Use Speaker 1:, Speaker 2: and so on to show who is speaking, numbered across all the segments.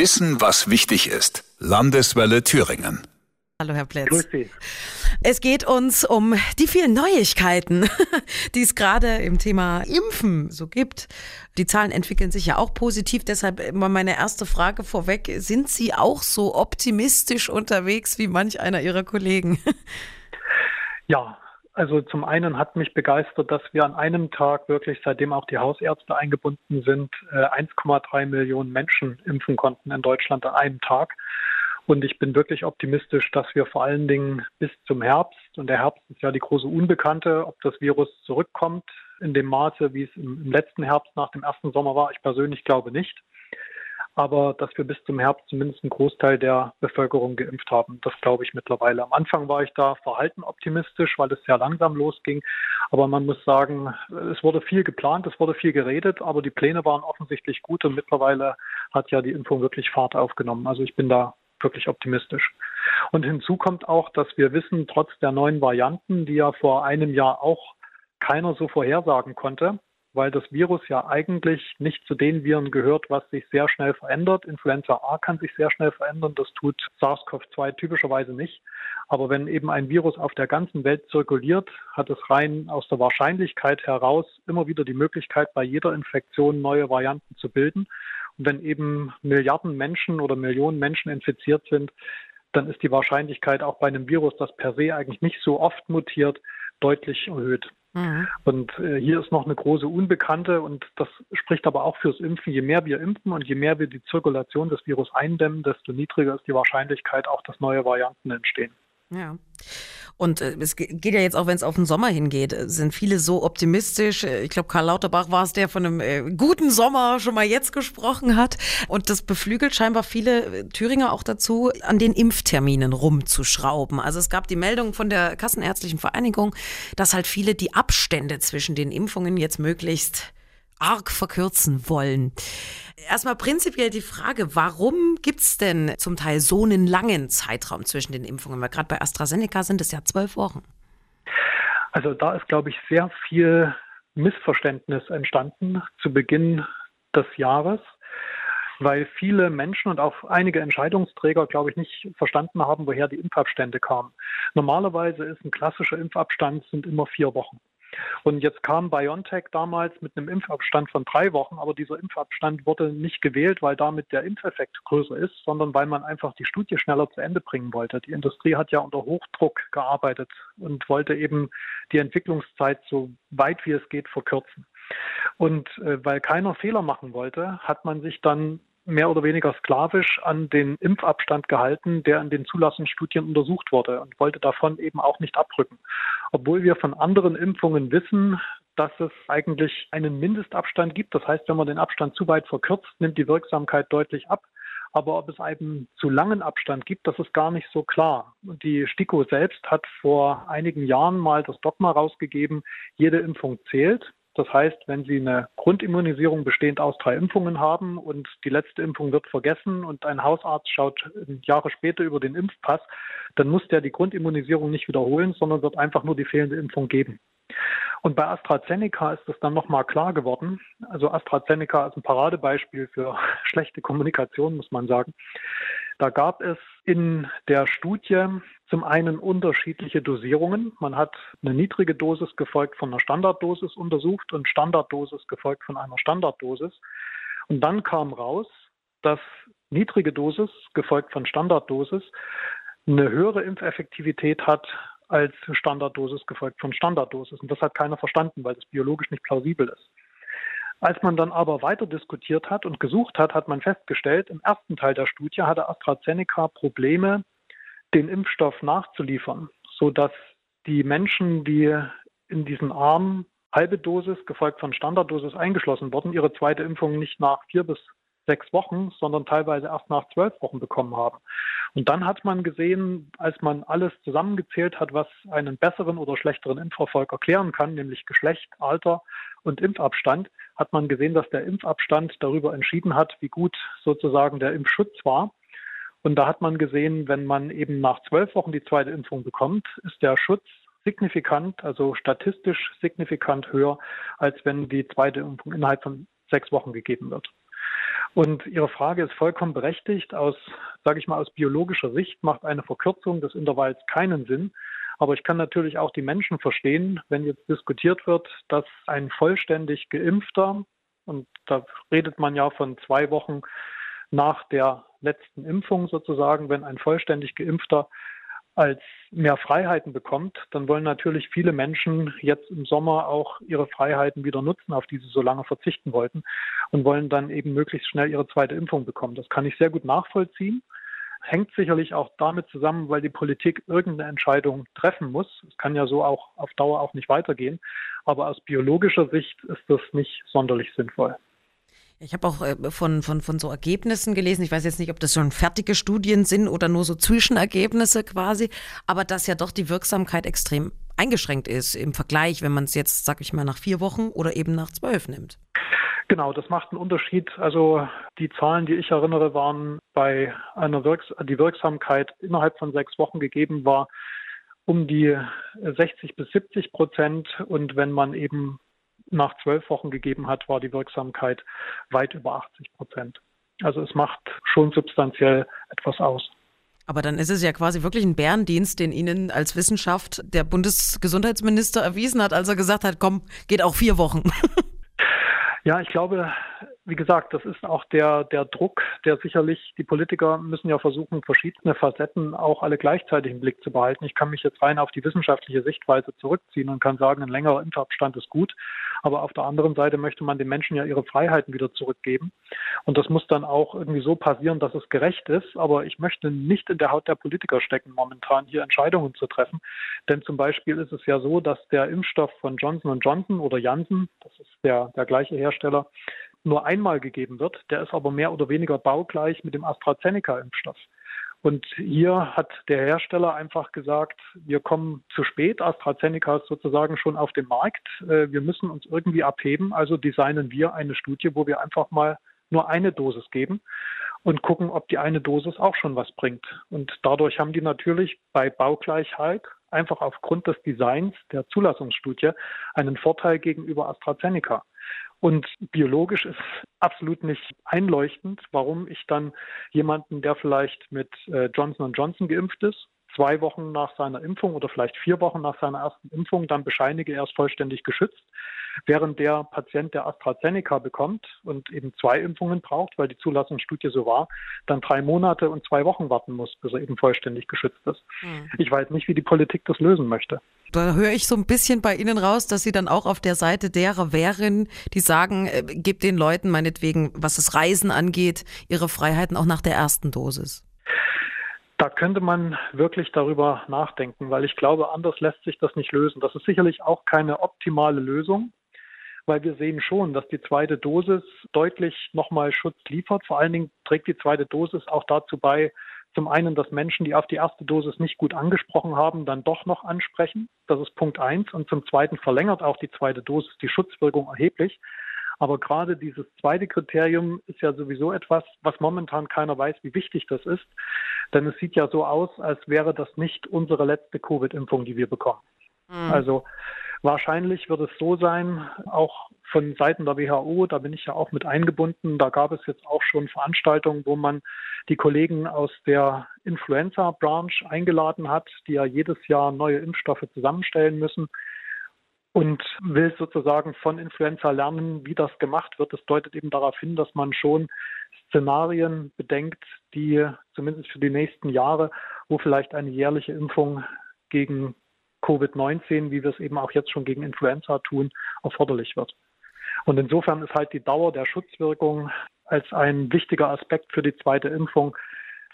Speaker 1: wissen, was wichtig ist. Landeswelle Thüringen.
Speaker 2: Hallo, Herr Plätz. Grüß Sie. Es geht uns um die vielen Neuigkeiten, die es gerade im Thema Impfen so gibt. Die Zahlen entwickeln sich ja auch positiv. Deshalb immer meine erste Frage vorweg. Sind Sie auch so optimistisch unterwegs wie manch einer Ihrer Kollegen?
Speaker 3: Ja, also zum einen hat mich begeistert, dass wir an einem Tag wirklich, seitdem auch die Hausärzte eingebunden sind, 1,3 äh, Millionen Menschen impfen konnten in Deutschland an einem Tag. Und ich bin wirklich optimistisch, dass wir vor allen Dingen bis zum Herbst, und der Herbst ist ja die große Unbekannte, ob das Virus zurückkommt in dem Maße, wie es im, letzten Herbst nach dem ersten Sommer war. Ich persönlich glaube nicht. Aber dass wir bis zum Herbst zumindest einen Großteil der Bevölkerung geimpft haben, das glaube ich mittlerweile. Am Anfang war ich da verhalten optimistisch, weil es sehr langsam losging. Aber man muss sagen, es wurde viel geplant, es wurde viel geredet, aber die Pläne waren offensichtlich gut und mittlerweile hat ja die Impfung wirklich Fahrt aufgenommen. Also ich bin da wirklich optimistisch. Und hinzu kommt auch, dass wir wissen, trotz der neuen Varianten, die ja vor einem Jahr auch keiner so vorhersagen konnte, weil das Virus ja eigentlich nicht zu den Viren gehört, was sich sehr schnell verändert. Influenza A kann sich sehr schnell verändern, das tut SARS-CoV-2 typischerweise nicht. Aber wenn eben ein Virus auf der ganzen Welt zirkuliert, hat es rein aus der Wahrscheinlichkeit heraus immer wieder die Möglichkeit, bei jeder Infektion neue Varianten zu bilden wenn eben Milliarden Menschen oder Millionen Menschen infiziert sind, dann ist die Wahrscheinlichkeit auch bei einem Virus, das per se eigentlich nicht so oft mutiert, deutlich erhöht. Mhm. Und äh, hier ist noch eine große Unbekannte und das spricht aber auch fürs Impfen. Je mehr wir impfen und je mehr wir die Zirkulation des Virus eindämmen, desto niedriger ist die Wahrscheinlichkeit auch, dass neue Varianten entstehen.
Speaker 2: Ja. Und äh, es geht ja jetzt auch, wenn es auf den Sommer hingeht, äh, sind viele so optimistisch. Äh, ich glaube, Karl Lauterbach war es, der von einem äh, guten Sommer schon mal jetzt gesprochen hat. Und das beflügelt scheinbar viele Thüringer auch dazu, an den Impfterminen rumzuschrauben. Also es gab die Meldung von der Kassenärztlichen Vereinigung, dass halt viele die Abstände zwischen den Impfungen jetzt möglichst arg verkürzen wollen. Erstmal prinzipiell die Frage, warum gibt es denn zum Teil so einen langen Zeitraum zwischen den Impfungen? Weil gerade bei AstraZeneca sind es ja zwölf Wochen.
Speaker 3: Also da ist, glaube ich, sehr viel Missverständnis entstanden zu Beginn des Jahres, weil viele Menschen und auch einige Entscheidungsträger, glaube ich, nicht verstanden haben, woher die Impfabstände kamen. Normalerweise ist ein klassischer Impfabstand sind immer vier Wochen. Und jetzt kam BioNTech damals mit einem Impfabstand von drei Wochen, aber dieser Impfabstand wurde nicht gewählt, weil damit der Impfeffekt größer ist, sondern weil man einfach die Studie schneller zu Ende bringen wollte. Die Industrie hat ja unter Hochdruck gearbeitet und wollte eben die Entwicklungszeit so weit wie es geht verkürzen. Und äh, weil keiner Fehler machen wollte, hat man sich dann mehr oder weniger sklavisch an den Impfabstand gehalten, der in den Zulassungsstudien untersucht wurde und wollte davon eben auch nicht abrücken. Obwohl wir von anderen Impfungen wissen, dass es eigentlich einen Mindestabstand gibt. Das heißt, wenn man den Abstand zu weit verkürzt, nimmt die Wirksamkeit deutlich ab. Aber ob es einen zu langen Abstand gibt, das ist gar nicht so klar. Und die STIKO selbst hat vor einigen Jahren mal das Dogma rausgegeben, jede Impfung zählt. Das heißt, wenn Sie eine Grundimmunisierung bestehend aus drei Impfungen haben und die letzte Impfung wird vergessen und ein Hausarzt schaut Jahre später über den Impfpass, dann muss der die Grundimmunisierung nicht wiederholen, sondern wird einfach nur die fehlende Impfung geben. Und bei AstraZeneca ist das dann nochmal klar geworden. Also AstraZeneca ist ein Paradebeispiel für schlechte Kommunikation, muss man sagen. Da gab es in der Studie zum einen unterschiedliche Dosierungen. Man hat eine niedrige Dosis gefolgt von einer Standarddosis untersucht und Standarddosis gefolgt von einer Standarddosis. Und dann kam raus, dass niedrige Dosis gefolgt von Standarddosis eine höhere Impfeffektivität hat als Standarddosis gefolgt von Standarddosis. Und das hat keiner verstanden, weil das biologisch nicht plausibel ist. Als man dann aber weiter diskutiert hat und gesucht hat, hat man festgestellt, im ersten Teil der Studie hatte AstraZeneca Probleme, den Impfstoff nachzuliefern, sodass die Menschen, die in diesen Arm halbe Dosis gefolgt von Standarddosis eingeschlossen wurden, ihre zweite Impfung nicht nach vier bis sechs Wochen, sondern teilweise erst nach zwölf Wochen bekommen haben. Und dann hat man gesehen, als man alles zusammengezählt hat, was einen besseren oder schlechteren Impferfolg erklären kann, nämlich Geschlecht, Alter und Impfabstand, hat man gesehen, dass der Impfabstand darüber entschieden hat, wie gut sozusagen der Impfschutz war. Und da hat man gesehen, wenn man eben nach zwölf Wochen die zweite Impfung bekommt, ist der Schutz signifikant, also statistisch signifikant höher, als wenn die zweite Impfung innerhalb von sechs Wochen gegeben wird. Und Ihre Frage ist vollkommen berechtigt. Aus, sage ich mal, aus biologischer Sicht macht eine Verkürzung des Intervalls keinen Sinn. Aber ich kann natürlich auch die Menschen verstehen, wenn jetzt diskutiert wird, dass ein vollständig geimpfter, und da redet man ja von zwei Wochen nach der letzten Impfung sozusagen, wenn ein vollständig geimpfter als mehr Freiheiten bekommt, dann wollen natürlich viele Menschen jetzt im Sommer auch ihre Freiheiten wieder nutzen, auf die sie so lange verzichten wollten und wollen dann eben möglichst schnell ihre zweite Impfung bekommen. Das kann ich sehr gut nachvollziehen. Hängt sicherlich auch damit zusammen, weil die Politik irgendeine Entscheidung treffen muss. Es kann ja so auch auf Dauer auch nicht weitergehen. Aber aus biologischer Sicht ist das nicht sonderlich sinnvoll.
Speaker 2: Ich habe auch äh, von, von, von so Ergebnissen gelesen. Ich weiß jetzt nicht, ob das schon fertige Studien sind oder nur so Zwischenergebnisse quasi, aber dass ja doch die Wirksamkeit extrem eingeschränkt ist im Vergleich, wenn man es jetzt, sag ich mal, nach vier Wochen oder eben nach zwölf nimmt.
Speaker 3: Genau, das macht einen Unterschied. Also die Zahlen, die ich erinnere, waren bei einer Wirks die Wirksamkeit innerhalb von sechs Wochen gegeben war um die 60 bis 70 Prozent und wenn man eben nach zwölf Wochen gegeben hat, war die Wirksamkeit weit über 80 Prozent. Also es macht schon substanziell etwas aus.
Speaker 2: Aber dann ist es ja quasi wirklich ein Bärendienst, den Ihnen als Wissenschaft der Bundesgesundheitsminister erwiesen hat, als er gesagt hat, komm, geht auch vier Wochen.
Speaker 3: Ja, ich glaube, wie gesagt, das ist auch der, der Druck, der sicherlich, die Politiker müssen ja versuchen, verschiedene Facetten auch alle gleichzeitig im Blick zu behalten. Ich kann mich jetzt rein auf die wissenschaftliche Sichtweise zurückziehen und kann sagen, ein längerer Impfabstand ist gut. Aber auf der anderen Seite möchte man den Menschen ja ihre Freiheiten wieder zurückgeben. Und das muss dann auch irgendwie so passieren, dass es gerecht ist. Aber ich möchte nicht in der Haut der Politiker stecken, momentan hier Entscheidungen zu treffen. Denn zum Beispiel ist es ja so, dass der Impfstoff von Johnson Johnson oder Janssen, das ist der, der gleiche Hersteller, nur einmal gegeben wird. Der ist aber mehr oder weniger baugleich mit dem AstraZeneca-Impfstoff. Und hier hat der Hersteller einfach gesagt, wir kommen zu spät. AstraZeneca ist sozusagen schon auf dem Markt. Äh, wir müssen uns irgendwie abheben. Also designen wir eine Studie, wo wir einfach mal nur eine Dosis geben und gucken, ob die eine Dosis auch schon was bringt. Und dadurch haben die natürlich bei Baugleichheit einfach aufgrund des Designs der Zulassungsstudie einen Vorteil gegenüber AstraZeneca. Und biologisch ist absolut nicht einleuchtend, warum ich dann jemanden, der vielleicht mit äh, Johnson Johnson geimpft ist, zwei Wochen nach seiner Impfung oder vielleicht vier Wochen nach seiner ersten Impfung dann bescheinige, er ist vollständig geschützt, während der Patient, der AstraZeneca bekommt und eben zwei Impfungen braucht, weil die Zulassungsstudie so war, dann drei Monate und zwei Wochen warten muss, bis er eben vollständig geschützt ist. Mhm. Ich weiß nicht, wie die Politik das lösen möchte.
Speaker 2: Da höre ich so ein bisschen bei Ihnen raus, dass Sie dann auch auf der Seite derer wären, die sagen, äh, gebt den Leuten meinetwegen, was das Reisen angeht, ihre Freiheiten auch nach der ersten Dosis.
Speaker 3: Da könnte man wirklich darüber nachdenken, weil ich glaube, anders lässt sich das nicht lösen. Das ist sicherlich auch keine optimale Lösung, weil wir sehen schon, dass die zweite Dosis deutlich nochmal Schutz liefert. Vor allen Dingen trägt die zweite Dosis auch dazu bei, zum einen, dass Menschen, die auf die erste Dosis nicht gut angesprochen haben, dann doch noch ansprechen. Das ist Punkt eins. Und zum zweiten verlängert auch die zweite Dosis die Schutzwirkung erheblich. Aber gerade dieses zweite Kriterium ist ja sowieso etwas, was momentan keiner weiß, wie wichtig das ist. Denn es sieht ja so aus, als wäre das nicht unsere letzte Covid-Impfung, die wir bekommen. Mhm. Also wahrscheinlich wird es so sein, auch von Seiten der WHO, da bin ich ja auch mit eingebunden, da gab es jetzt auch schon Veranstaltungen, wo man die Kollegen aus der Influenza-Branche eingeladen hat, die ja jedes Jahr neue Impfstoffe zusammenstellen müssen und will sozusagen von Influenza lernen, wie das gemacht wird. Das deutet eben darauf hin, dass man schon Szenarien bedenkt, die zumindest für die nächsten Jahre, wo vielleicht eine jährliche Impfung gegen Covid-19, wie wir es eben auch jetzt schon gegen Influenza tun, erforderlich wird. Und insofern ist halt die Dauer der Schutzwirkung als ein wichtiger Aspekt für die zweite Impfung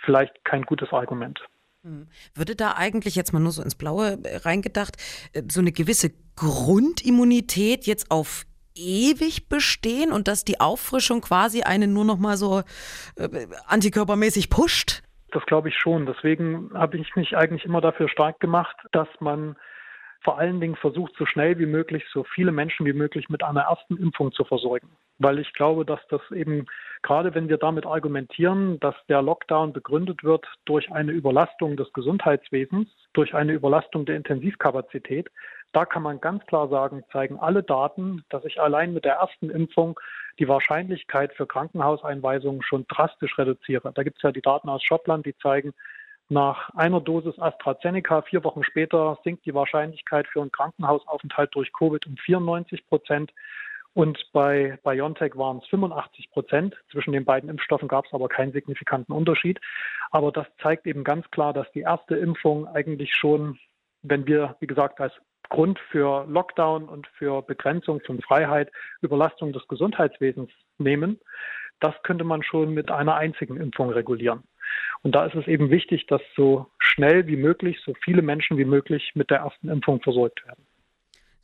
Speaker 3: vielleicht kein gutes Argument.
Speaker 2: Hm. Würde da eigentlich jetzt mal nur so ins Blaue äh, reingedacht, äh, so eine gewisse Grundimmunität jetzt auf ewig bestehen und dass die Auffrischung quasi einen nur noch mal so äh, antikörpermäßig pusht?
Speaker 3: Das glaube ich schon. Deswegen habe ich mich eigentlich immer dafür stark gemacht, dass man vor allen Dingen versucht, so schnell wie möglich so viele Menschen wie möglich mit einer ersten Impfung zu versorgen. Weil ich glaube, dass das eben, gerade wenn wir damit argumentieren, dass der Lockdown begründet wird durch eine Überlastung des Gesundheitswesens, durch eine Überlastung der Intensivkapazität, da kann man ganz klar sagen, zeigen alle Daten, dass ich allein mit der ersten Impfung die Wahrscheinlichkeit für Krankenhauseinweisungen schon drastisch reduziere. Da gibt es ja die Daten aus Schottland, die zeigen, nach einer Dosis AstraZeneca vier Wochen später sinkt die Wahrscheinlichkeit für einen Krankenhausaufenthalt durch Covid um 94 Prozent. Und bei BioNTech waren es 85 Prozent. Zwischen den beiden Impfstoffen gab es aber keinen signifikanten Unterschied. Aber das zeigt eben ganz klar, dass die erste Impfung eigentlich schon, wenn wir, wie gesagt, als Grund für Lockdown und für Begrenzung von Freiheit Überlastung des Gesundheitswesens nehmen, das könnte man schon mit einer einzigen Impfung regulieren. Und da ist es eben wichtig, dass so schnell wie möglich so viele Menschen wie möglich mit der ersten Impfung versorgt werden.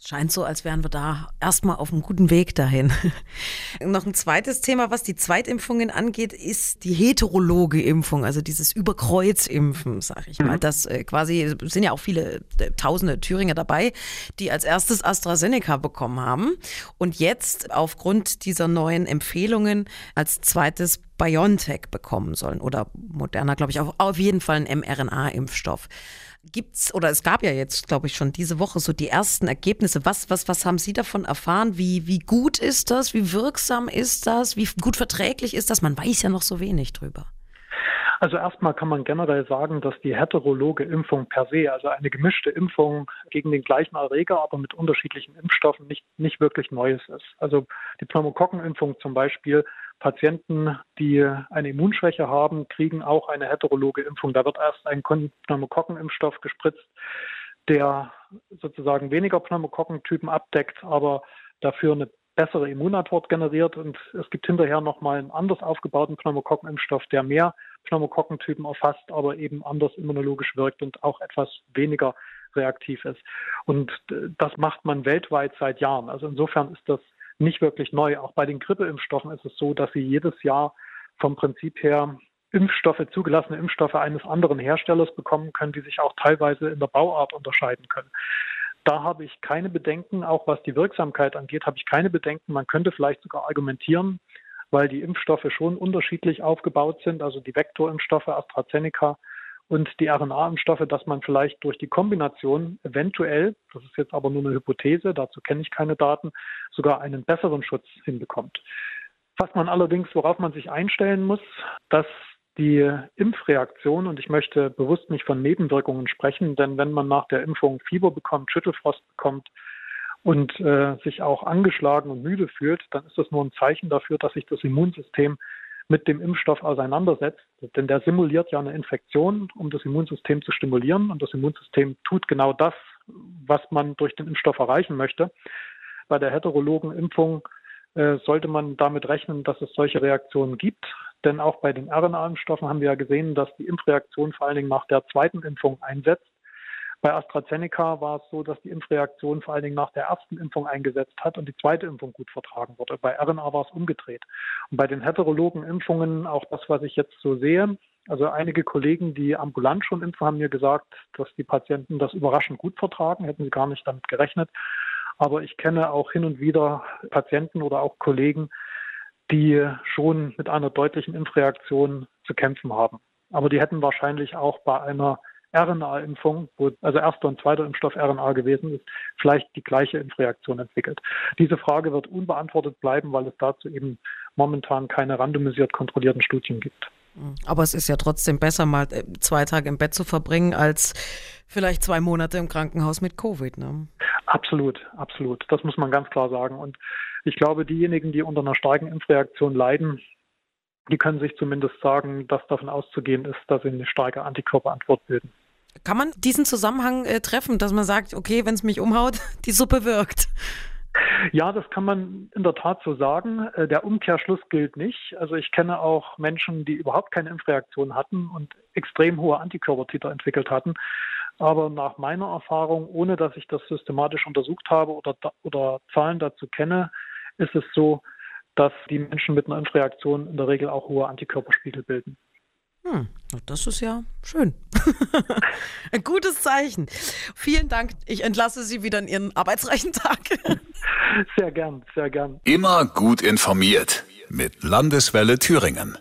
Speaker 2: Scheint so, als wären wir da erstmal auf einem guten Weg dahin. Noch ein zweites Thema, was die Zweitimpfungen angeht, ist die heterologe Impfung, also dieses Überkreuzimpfen, sag ich mal. Mhm. Das äh, quasi sind ja auch viele äh, tausende Thüringer dabei, die als erstes AstraZeneca bekommen haben und jetzt aufgrund dieser neuen Empfehlungen als zweites BioNTech bekommen sollen oder Moderna, glaube ich, auch auf jeden Fall ein mRNA-Impfstoff. Gibt's oder es gab ja jetzt, glaube ich, schon diese Woche so die ersten Ergebnisse. Was, was, was haben Sie davon erfahren? Wie, wie gut ist das? Wie wirksam ist das? Wie gut verträglich ist das? Man weiß ja noch so wenig drüber.
Speaker 3: Also erstmal kann man generell sagen, dass die heterologe Impfung per se, also eine gemischte Impfung gegen den gleichen Erreger, aber mit unterschiedlichen Impfstoffen, nicht, nicht wirklich Neues ist. Also die Pneumokokkenimpfung zum Beispiel, Patienten, die eine Immunschwäche haben, kriegen auch eine heterologe Impfung. Da wird erst ein Pneumokokkenimpfstoff gespritzt, der sozusagen weniger Pneumokokkentypen abdeckt, aber dafür eine bessere Immunantwort generiert und es gibt hinterher nochmal einen anders aufgebauten Pneumokokkenimpfstoff, der mehr Pneumokokkentypen erfasst, aber eben anders immunologisch wirkt und auch etwas weniger reaktiv ist. Und das macht man weltweit seit Jahren. Also insofern ist das nicht wirklich neu. Auch bei den Grippeimpfstoffen ist es so, dass sie jedes Jahr vom Prinzip her Impfstoffe, zugelassene Impfstoffe eines anderen Herstellers bekommen können, die sich auch teilweise in der Bauart unterscheiden können. Da habe ich keine Bedenken, auch was die Wirksamkeit angeht, habe ich keine Bedenken. Man könnte vielleicht sogar argumentieren, weil die Impfstoffe schon unterschiedlich aufgebaut sind, also die Vektorimpfstoffe AstraZeneca und die RNA-Impfstoffe, dass man vielleicht durch die Kombination eventuell, das ist jetzt aber nur eine Hypothese, dazu kenne ich keine Daten, sogar einen besseren Schutz hinbekommt. Was man allerdings, worauf man sich einstellen muss, dass die Impfreaktion, und ich möchte bewusst nicht von Nebenwirkungen sprechen, denn wenn man nach der Impfung Fieber bekommt, Schüttelfrost bekommt und äh, sich auch angeschlagen und müde fühlt, dann ist das nur ein Zeichen dafür, dass sich das Immunsystem mit dem Impfstoff auseinandersetzt. Denn der simuliert ja eine Infektion, um das Immunsystem zu stimulieren. Und das Immunsystem tut genau das, was man durch den Impfstoff erreichen möchte. Bei der heterologen Impfung äh, sollte man damit rechnen, dass es solche Reaktionen gibt. Denn auch bei den RNA-Impfstoffen haben wir ja gesehen, dass die Impfreaktion vor allen Dingen nach der zweiten Impfung einsetzt. Bei AstraZeneca war es so, dass die Impfreaktion vor allen Dingen nach der ersten Impfung eingesetzt hat und die zweite Impfung gut vertragen wurde. Bei RNA war es umgedreht. Und bei den heterologen Impfungen, auch das, was ich jetzt so sehe, also einige Kollegen, die ambulant schon impfen, haben mir gesagt, dass die Patienten das überraschend gut vertragen, hätten sie gar nicht damit gerechnet. Aber ich kenne auch hin und wieder Patienten oder auch Kollegen, die schon mit einer deutlichen Impfreaktion zu kämpfen haben. Aber die hätten wahrscheinlich auch bei einer RNA-Impfung, wo also erster und zweiter Impfstoff RNA gewesen ist, vielleicht die gleiche Impfreaktion entwickelt. Diese Frage wird unbeantwortet bleiben, weil es dazu eben momentan keine randomisiert kontrollierten Studien gibt.
Speaker 2: Aber es ist ja trotzdem besser, mal äh, zwei Tage im Bett zu verbringen, als vielleicht zwei Monate im Krankenhaus mit Covid. Ne?
Speaker 3: Absolut, absolut. Das muss man ganz klar sagen. Und ich glaube, diejenigen, die unter einer starken Impfreaktion leiden, die können sich zumindest sagen, dass davon auszugehen ist, dass sie eine starke Antikörperantwort bilden.
Speaker 2: Kann man diesen Zusammenhang äh, treffen, dass man sagt, okay, wenn es mich umhaut, die Suppe wirkt?
Speaker 3: Ja, das kann man in der Tat so sagen. Äh, der Umkehrschluss gilt nicht. Also ich kenne auch Menschen, die überhaupt keine Impfreaktion hatten und extrem hohe Antikörpertiter entwickelt hatten. Aber nach meiner Erfahrung, ohne dass ich das systematisch untersucht habe oder, oder Zahlen dazu kenne, ist es so, dass die Menschen mit einer Impfreaktion in der Regel auch hohe Antikörperspiegel bilden.
Speaker 2: Hm, das ist ja schön. Ein gutes Zeichen. Vielen Dank. Ich entlasse Sie wieder in Ihren arbeitsreichen Tag.
Speaker 3: Sehr gern, sehr gern.
Speaker 1: Immer gut informiert mit Landeswelle Thüringen.